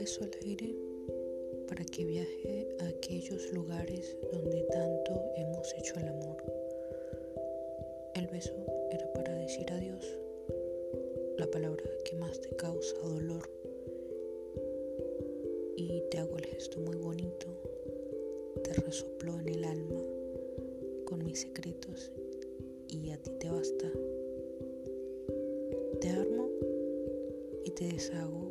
beso al aire para que viaje a aquellos lugares donde tanto hemos hecho el amor. El beso era para decir adiós, la palabra que más te causa dolor. Y te hago el gesto muy bonito, te resopló en el alma con mis secretos y a ti te basta. Te armo y te deshago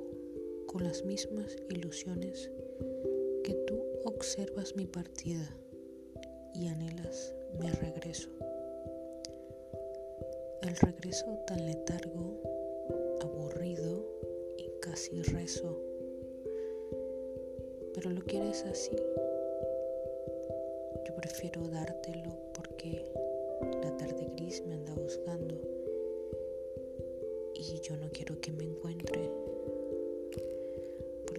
con las mismas ilusiones que tú observas mi partida y anhelas mi regreso. El regreso tan letargo, aburrido y casi rezo. Pero lo quieres así. Yo prefiero dártelo porque la tarde gris me anda buscando y yo no quiero que me encuentre.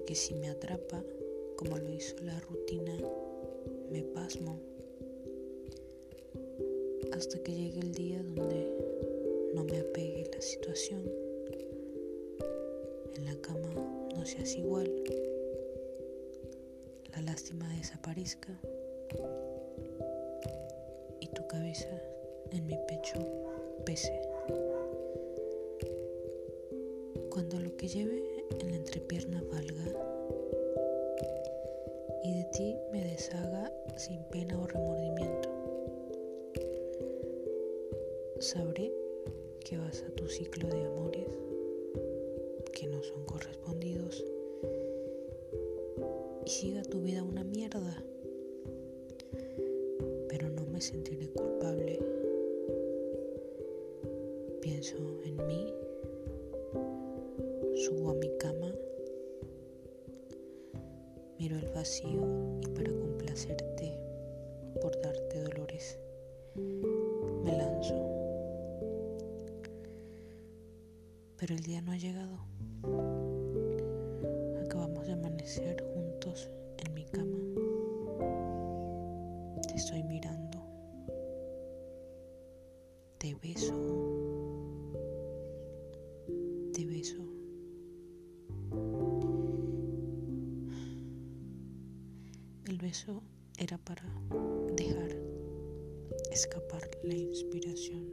Porque si me atrapa, como lo hizo la rutina, me pasmo hasta que llegue el día donde no me apegue la situación. En la cama no seas igual. La lástima desaparezca y tu cabeza en mi pecho pese. Cuando lo que lleve en la entrepierna valga deshaga sin pena o remordimiento sabré que vas a tu ciclo de amores que no son correspondidos y siga tu vida una mierda. Pero no me sentiré culpable. Pienso en mí, subo a mi cama, miro el vacío y para complacerte, por darte dolores, me lanzo. pero el día no ha llegado. Acabamos de amanecer juntos en mi cama. Te estoy mirando. Te beso. El beso era para dejar escapar la inspiración.